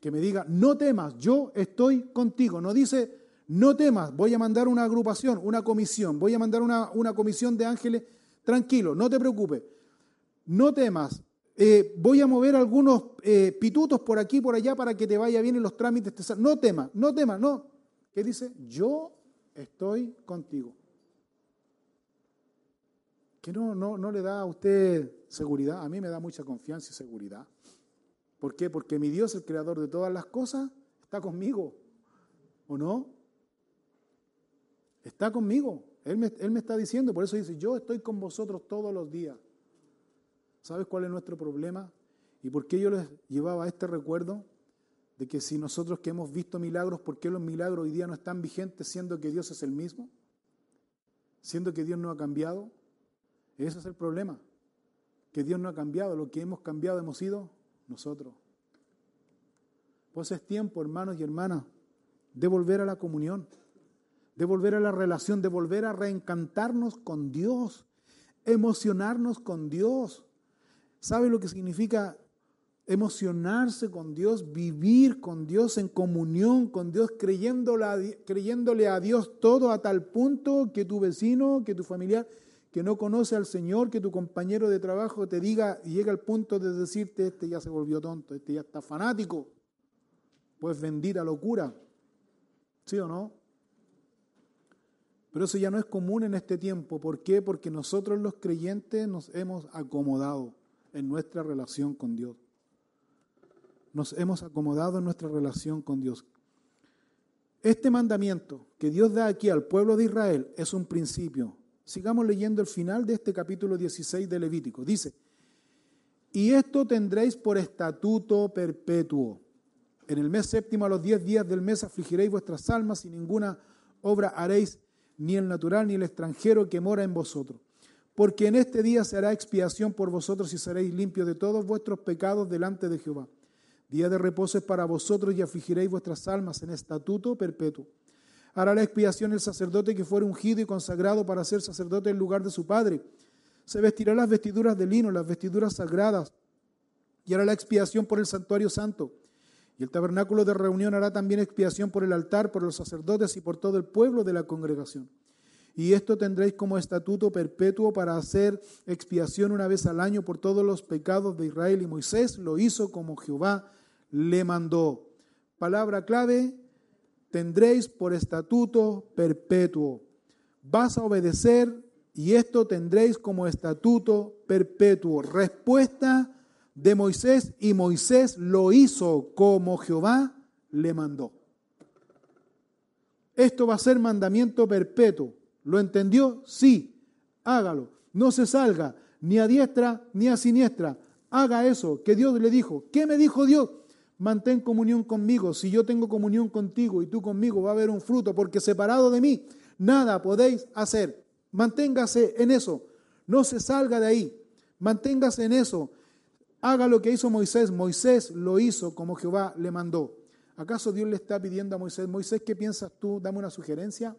Que me diga, no temas, yo estoy contigo. No dice, no temas, voy a mandar una agrupación, una comisión, voy a mandar una, una comisión de ángeles, tranquilo, no te preocupes no temas, eh, voy a mover algunos eh, pitutos por aquí, por allá, para que te vaya bien en los trámites. No temas, no temas, no. ¿Qué dice? Yo estoy contigo. ¿Que no, no, no le da a usted seguridad? A mí me da mucha confianza y seguridad. ¿Por qué? Porque mi Dios, el creador de todas las cosas, está conmigo. ¿O no? Está conmigo. Él me, él me está diciendo, por eso dice, yo estoy con vosotros todos los días. ¿Sabes cuál es nuestro problema? ¿Y por qué yo les llevaba este recuerdo? De que si nosotros que hemos visto milagros, ¿por qué los milagros hoy día no están vigentes siendo que Dios es el mismo? Siendo que Dios no ha cambiado. Ese es el problema. Que Dios no ha cambiado. Lo que hemos cambiado hemos sido nosotros. Pues es tiempo, hermanos y hermanas, de volver a la comunión, de volver a la relación, de volver a reencantarnos con Dios, emocionarnos con Dios. ¿Sabe lo que significa emocionarse con Dios, vivir con Dios en comunión con Dios, creyéndole a Dios todo a tal punto que tu vecino, que tu familiar que no conoce al Señor, que tu compañero de trabajo te diga y llega al punto de decirte, este ya se volvió tonto, este ya está fanático, pues bendita locura, ¿sí o no? Pero eso ya no es común en este tiempo. ¿Por qué? Porque nosotros los creyentes nos hemos acomodado en nuestra relación con Dios. Nos hemos acomodado en nuestra relación con Dios. Este mandamiento que Dios da aquí al pueblo de Israel es un principio. Sigamos leyendo el final de este capítulo 16 de Levítico. Dice, y esto tendréis por estatuto perpetuo. En el mes séptimo a los diez días del mes afligiréis vuestras almas y ninguna obra haréis, ni el natural ni el extranjero que mora en vosotros porque en este día se hará expiación por vosotros y seréis limpios de todos vuestros pecados delante de Jehová. Día de reposo es para vosotros y afligiréis vuestras almas en estatuto perpetuo. Hará la expiación el sacerdote que fuere ungido y consagrado para ser sacerdote en lugar de su padre. Se vestirá las vestiduras de lino, las vestiduras sagradas, y hará la expiación por el santuario santo. Y el tabernáculo de reunión hará también expiación por el altar, por los sacerdotes y por todo el pueblo de la congregación. Y esto tendréis como estatuto perpetuo para hacer expiación una vez al año por todos los pecados de Israel. Y Moisés lo hizo como Jehová le mandó. Palabra clave, tendréis por estatuto perpetuo. Vas a obedecer y esto tendréis como estatuto perpetuo. Respuesta de Moisés y Moisés lo hizo como Jehová le mandó. Esto va a ser mandamiento perpetuo. ¿Lo entendió? Sí. Hágalo. No se salga ni a diestra ni a siniestra. Haga eso que Dios le dijo. ¿Qué me dijo Dios? Mantén comunión conmigo. Si yo tengo comunión contigo y tú conmigo, va a haber un fruto, porque separado de mí, nada podéis hacer. Manténgase en eso. No se salga de ahí. Manténgase en eso. Haga lo que hizo Moisés. Moisés lo hizo como Jehová le mandó. ¿Acaso Dios le está pidiendo a Moisés, Moisés, ¿qué piensas tú? Dame una sugerencia.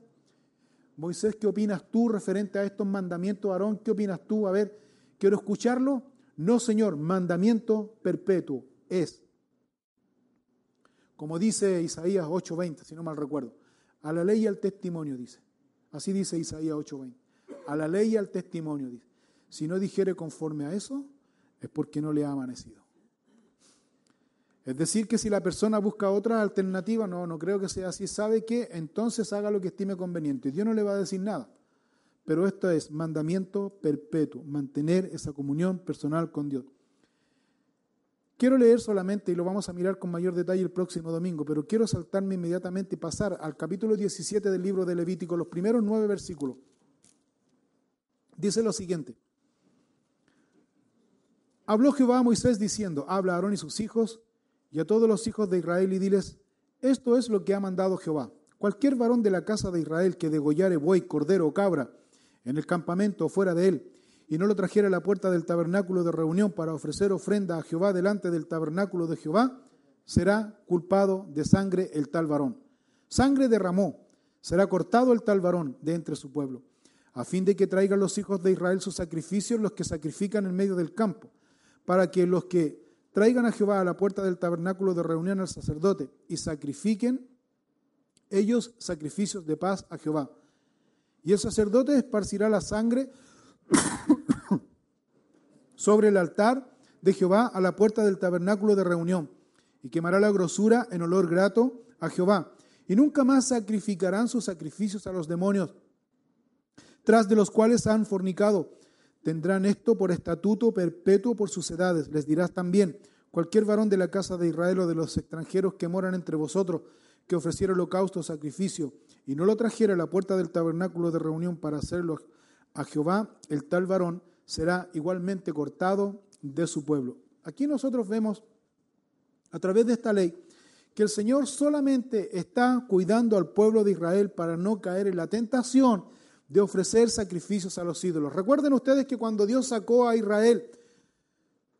Moisés, ¿qué opinas tú referente a estos mandamientos? Aarón, ¿qué opinas tú? A ver, quiero escucharlo. No, Señor, mandamiento perpetuo es. Como dice Isaías 8:20, si no mal recuerdo. A la ley y al testimonio, dice. Así dice Isaías 8:20. A la ley y al testimonio, dice. Si no dijere conforme a eso, es porque no le ha amanecido. Es decir, que si la persona busca otra alternativa, no, no creo que sea así, sabe que entonces haga lo que estime conveniente. Dios no le va a decir nada. Pero esto es mandamiento perpetuo, mantener esa comunión personal con Dios. Quiero leer solamente, y lo vamos a mirar con mayor detalle el próximo domingo, pero quiero saltarme inmediatamente y pasar al capítulo 17 del libro de Levítico, los primeros nueve versículos. Dice lo siguiente. Habló Jehová a Moisés diciendo, habla a Aarón y sus hijos y a todos los hijos de Israel y diles, esto es lo que ha mandado Jehová. Cualquier varón de la casa de Israel que degollare buey, cordero o cabra en el campamento o fuera de él, y no lo trajera a la puerta del tabernáculo de reunión para ofrecer ofrenda a Jehová delante del tabernáculo de Jehová, será culpado de sangre el tal varón. Sangre derramó, será cortado el tal varón de entre su pueblo, a fin de que traigan los hijos de Israel sus sacrificios, los que sacrifican en medio del campo, para que los que traigan a Jehová a la puerta del tabernáculo de reunión al sacerdote y sacrifiquen ellos sacrificios de paz a Jehová. Y el sacerdote esparcirá la sangre sobre el altar de Jehová a la puerta del tabernáculo de reunión y quemará la grosura en olor grato a Jehová. Y nunca más sacrificarán sus sacrificios a los demonios, tras de los cuales han fornicado, Tendrán esto por estatuto perpetuo por sus edades. Les dirás también, cualquier varón de la casa de Israel o de los extranjeros que moran entre vosotros, que ofreciera holocausto o sacrificio, y no lo trajera a la puerta del tabernáculo de reunión para hacerlo a Jehová, el tal varón será igualmente cortado de su pueblo. Aquí nosotros vemos, a través de esta ley, que el Señor solamente está cuidando al pueblo de Israel para no caer en la tentación de ofrecer sacrificios a los ídolos. Recuerden ustedes que cuando Dios sacó a Israel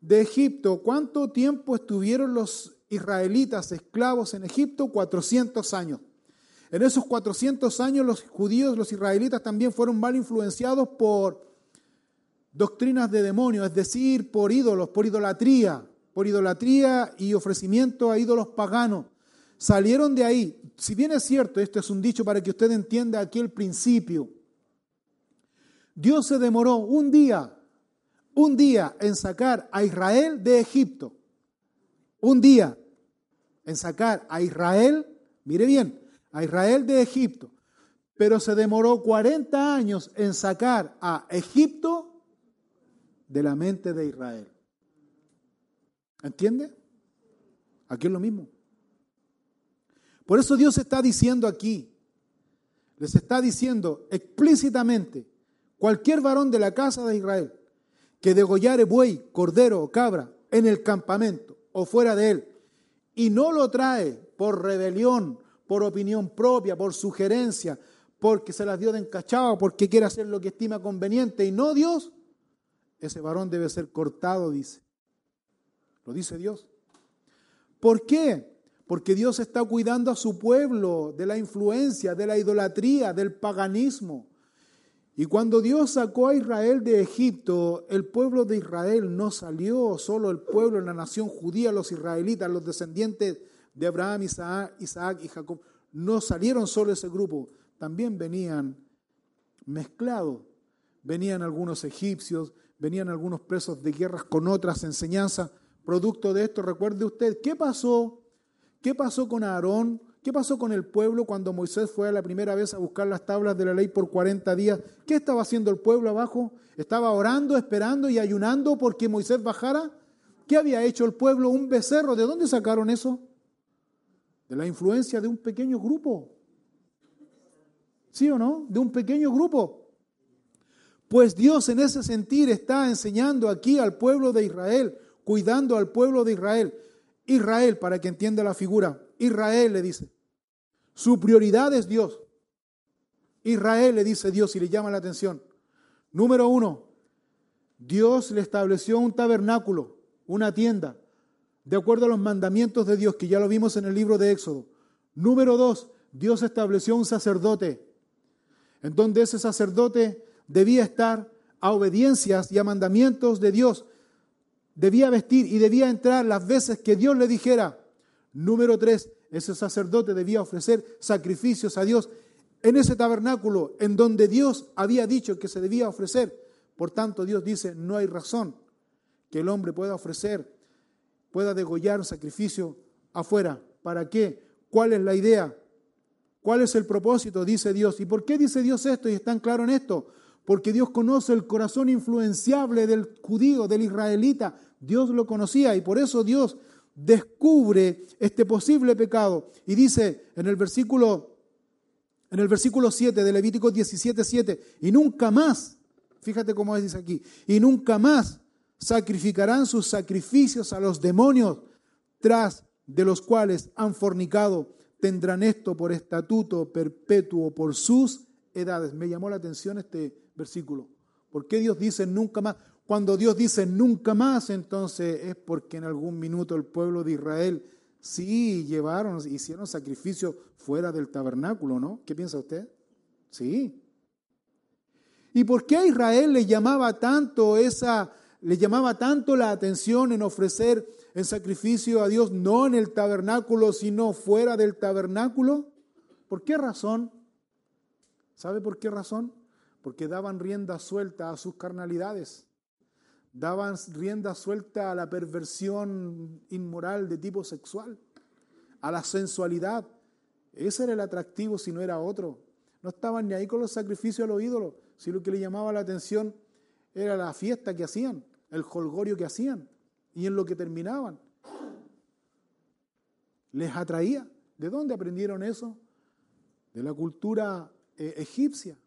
de Egipto, ¿cuánto tiempo estuvieron los israelitas esclavos en Egipto? 400 años. En esos 400 años los judíos, los israelitas también fueron mal influenciados por doctrinas de demonios, es decir, por ídolos, por idolatría, por idolatría y ofrecimiento a ídolos paganos. Salieron de ahí. Si bien es cierto, esto es un dicho para que usted entienda aquí el principio, Dios se demoró un día, un día en sacar a Israel de Egipto. Un día en sacar a Israel, mire bien, a Israel de Egipto. Pero se demoró 40 años en sacar a Egipto de la mente de Israel. ¿Entiende? Aquí es lo mismo. Por eso Dios está diciendo aquí, les está diciendo explícitamente, Cualquier varón de la casa de Israel que degollare buey, cordero o cabra en el campamento o fuera de él y no lo trae por rebelión, por opinión propia, por sugerencia, porque se las dio de encachado, porque quiere hacer lo que estima conveniente y no Dios, ese varón debe ser cortado, dice. Lo dice Dios. ¿Por qué? Porque Dios está cuidando a su pueblo de la influencia, de la idolatría, del paganismo. Y cuando Dios sacó a Israel de Egipto, el pueblo de Israel no salió solo el pueblo, la nación judía, los israelitas, los descendientes de Abraham, Isaac, Isaac y Jacob. No salieron solo ese grupo, también venían mezclados. Venían algunos egipcios, venían algunos presos de guerras con otras enseñanzas. Producto de esto, recuerde usted, ¿qué pasó? ¿Qué pasó con Aarón? ¿Qué pasó con el pueblo cuando Moisés fue a la primera vez a buscar las tablas de la ley por 40 días? ¿Qué estaba haciendo el pueblo abajo? ¿Estaba orando, esperando y ayunando porque Moisés bajara? ¿Qué había hecho el pueblo? Un becerro. ¿De dónde sacaron eso? De la influencia de un pequeño grupo. ¿Sí o no? De un pequeño grupo. Pues Dios en ese sentir está enseñando aquí al pueblo de Israel, cuidando al pueblo de Israel. Israel, para que entienda la figura, Israel le dice, su prioridad es Dios. Israel le dice Dios y le llama la atención. Número uno, Dios le estableció un tabernáculo, una tienda, de acuerdo a los mandamientos de Dios, que ya lo vimos en el libro de Éxodo. Número dos, Dios estableció un sacerdote, en ese sacerdote debía estar a obediencias y a mandamientos de Dios. Debía vestir y debía entrar las veces que Dios le dijera. Número tres, ese sacerdote debía ofrecer sacrificios a Dios en ese tabernáculo en donde Dios había dicho que se debía ofrecer. Por tanto, Dios dice, no hay razón que el hombre pueda ofrecer, pueda degollar un sacrificio afuera. ¿Para qué? ¿Cuál es la idea? ¿Cuál es el propósito? Dice Dios. ¿Y por qué dice Dios esto? Y están claro en esto porque Dios conoce el corazón influenciable del judío, del israelita. Dios lo conocía y por eso Dios descubre este posible pecado y dice en el versículo en el versículo 7 de Levítico 17, 7, y nunca más, fíjate cómo es, dice aquí, y nunca más sacrificarán sus sacrificios a los demonios tras de los cuales han fornicado, tendrán esto por estatuto perpetuo por sus edades. Me llamó la atención este versículo. ¿Por qué Dios dice nunca más? Cuando Dios dice nunca más, entonces es porque en algún minuto el pueblo de Israel sí llevaron, hicieron sacrificio fuera del tabernáculo, ¿no? ¿Qué piensa usted? Sí. ¿Y por qué a Israel le llamaba tanto esa, le llamaba tanto la atención en ofrecer el sacrificio a Dios no en el tabernáculo, sino fuera del tabernáculo? ¿Por qué razón? ¿Sabe por qué razón? Porque daban rienda suelta a sus carnalidades, daban rienda suelta a la perversión inmoral de tipo sexual, a la sensualidad. Ese era el atractivo si no era otro. No estaban ni ahí con los sacrificios a los ídolos, si lo que le llamaba la atención era la fiesta que hacían, el holgorio que hacían y en lo que terminaban. Les atraía. ¿De dónde aprendieron eso? De la cultura eh, egipcia.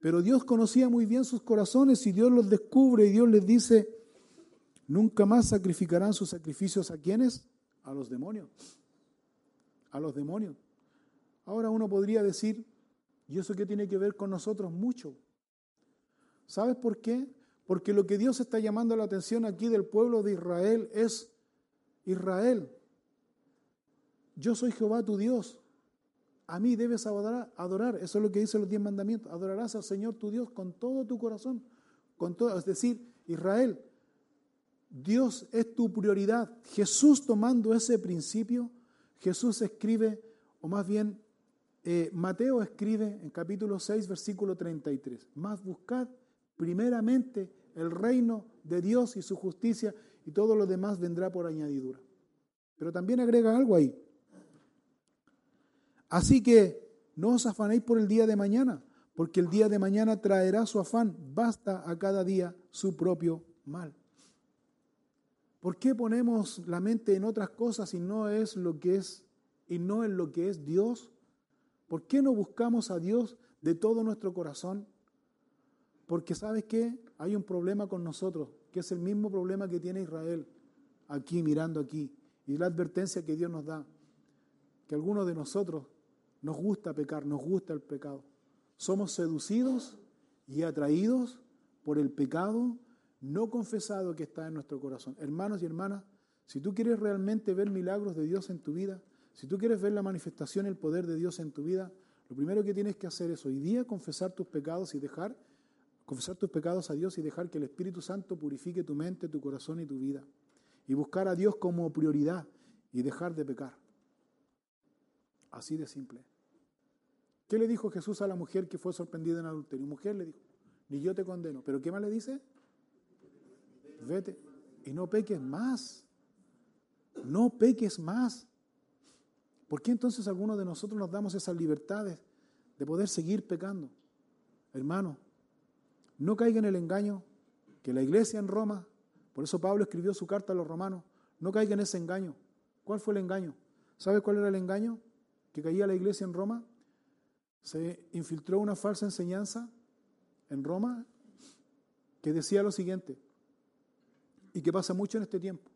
Pero Dios conocía muy bien sus corazones y Dios los descubre y Dios les dice, nunca más sacrificarán sus sacrificios a quienes? A los demonios. A los demonios. Ahora uno podría decir, ¿y eso qué tiene que ver con nosotros? Mucho. ¿Sabes por qué? Porque lo que Dios está llamando la atención aquí del pueblo de Israel es Israel. Yo soy Jehová tu Dios. A mí debes adorar. Eso es lo que dice los diez mandamientos. Adorarás al Señor tu Dios con todo tu corazón. Con todo, es decir, Israel, Dios es tu prioridad. Jesús tomando ese principio, Jesús escribe, o más bien eh, Mateo escribe en capítulo 6, versículo 33, más buscad primeramente el reino de Dios y su justicia y todo lo demás vendrá por añadidura. Pero también agrega algo ahí. Así que no os afanéis por el día de mañana, porque el día de mañana traerá su afán. Basta a cada día su propio mal. ¿Por qué ponemos la mente en otras cosas y no es lo que es y no en lo que es Dios? ¿Por qué no buscamos a Dios de todo nuestro corazón? Porque sabes qué? Hay un problema con nosotros, que es el mismo problema que tiene Israel, aquí mirando aquí, y la advertencia que Dios nos da, que algunos de nosotros nos gusta pecar, nos gusta el pecado. Somos seducidos y atraídos por el pecado no confesado que está en nuestro corazón. Hermanos y hermanas, si tú quieres realmente ver milagros de Dios en tu vida, si tú quieres ver la manifestación, el poder de Dios en tu vida, lo primero que tienes que hacer es hoy día confesar tus pecados y dejar, confesar tus pecados a Dios y dejar que el Espíritu Santo purifique tu mente, tu corazón y tu vida. Y buscar a Dios como prioridad y dejar de pecar. Así de simple. ¿Qué le dijo Jesús a la mujer que fue sorprendida en adulterio? Mujer le dijo, ni yo te condeno. ¿Pero qué más le dice? Vete y no peques más. No peques más. ¿Por qué entonces algunos de nosotros nos damos esas libertades de poder seguir pecando? Hermano, no caiga en el engaño que la iglesia en Roma, por eso Pablo escribió su carta a los romanos, no caiga en ese engaño. ¿Cuál fue el engaño? ¿Sabe cuál era el engaño? Que caía la iglesia en Roma. Se infiltró una falsa enseñanza en Roma que decía lo siguiente, y que pasa mucho en este tiempo.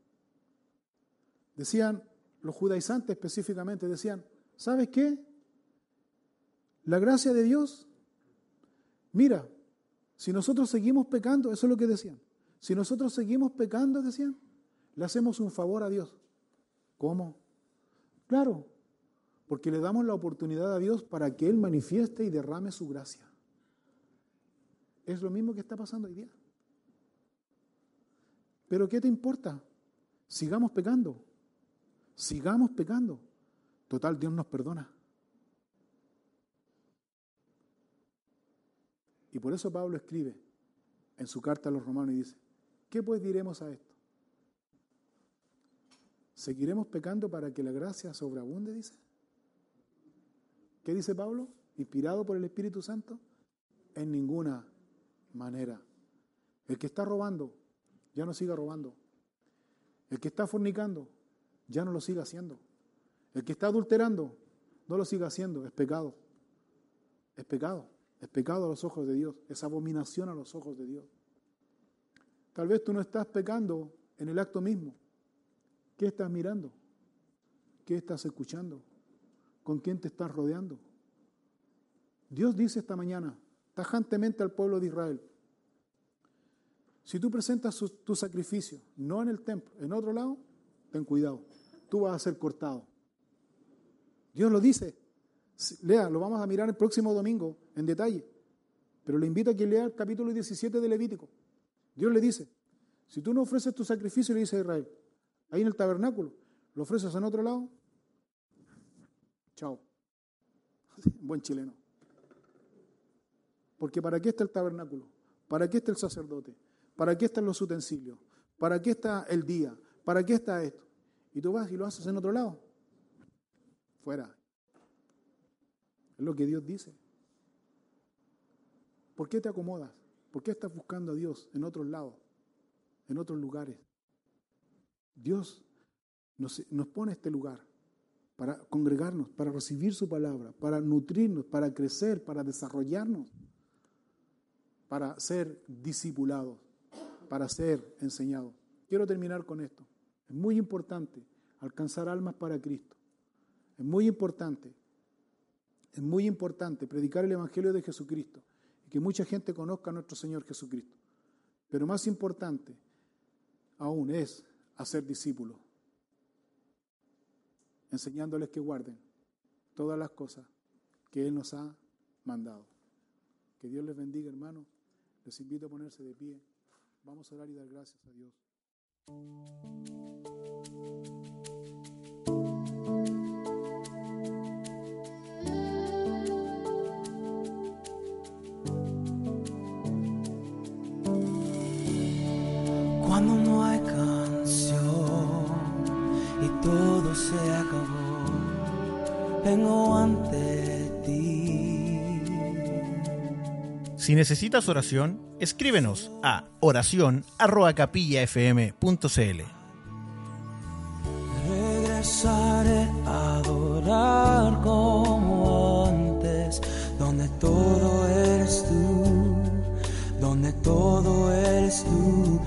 Decían, los judaizantes específicamente decían, ¿sabes qué? La gracia de Dios, mira, si nosotros seguimos pecando, eso es lo que decían, si nosotros seguimos pecando, decían, le hacemos un favor a Dios. ¿Cómo? Claro, porque le damos la oportunidad a Dios para que Él manifieste y derrame su gracia. Es lo mismo que está pasando hoy día. Pero ¿qué te importa? Sigamos pecando. Sigamos pecando. Total, Dios nos perdona. Y por eso Pablo escribe en su carta a los romanos y dice, ¿qué pues diremos a esto? ¿Seguiremos pecando para que la gracia sobreabunde? Dice. ¿Qué dice Pablo? Inspirado por el Espíritu Santo. En ninguna manera. El que está robando, ya no siga robando. El que está fornicando, ya no lo siga haciendo. El que está adulterando, no lo siga haciendo. Es pecado. Es pecado. Es pecado a los ojos de Dios. Es abominación a los ojos de Dios. Tal vez tú no estás pecando en el acto mismo. ¿Qué estás mirando? ¿Qué estás escuchando? ¿Con quién te estás rodeando? Dios dice esta mañana tajantemente al pueblo de Israel, si tú presentas tu sacrificio, no en el templo, en otro lado, ten cuidado, tú vas a ser cortado. Dios lo dice. Lea, lo vamos a mirar el próximo domingo en detalle. Pero le invito a que lea el capítulo 17 de Levítico. Dios le dice, si tú no ofreces tu sacrificio, le dice a Israel, ahí en el tabernáculo, lo ofreces en otro lado, chao. [laughs] Buen chileno. Porque ¿para qué está el tabernáculo? ¿Para qué está el sacerdote? ¿Para qué están los utensilios? ¿Para qué está el día? ¿Para qué está esto? Y tú vas y lo haces en otro lado. Fuera. Es lo que Dios dice. ¿Por qué te acomodas? ¿Por qué estás buscando a Dios en otros lados? En otros lugares. Dios nos, nos pone este lugar para congregarnos, para recibir su palabra, para nutrirnos, para crecer, para desarrollarnos, para ser discipulados para ser enseñado. Quiero terminar con esto. Es muy importante alcanzar almas para Cristo. Es muy importante, es muy importante predicar el Evangelio de Jesucristo y que mucha gente conozca a nuestro Señor Jesucristo. Pero más importante aún es hacer discípulos, enseñándoles que guarden todas las cosas que Él nos ha mandado. Que Dios les bendiga, hermanos. Les invito a ponerse de pie. Vamos a orar y dar gracias a Dios. Vengo ante ti. Si necesitas oración, escríbenos a oración@capillafm.cl. Regresaré a adorar como antes, donde todo eres tú, donde todo eres tú,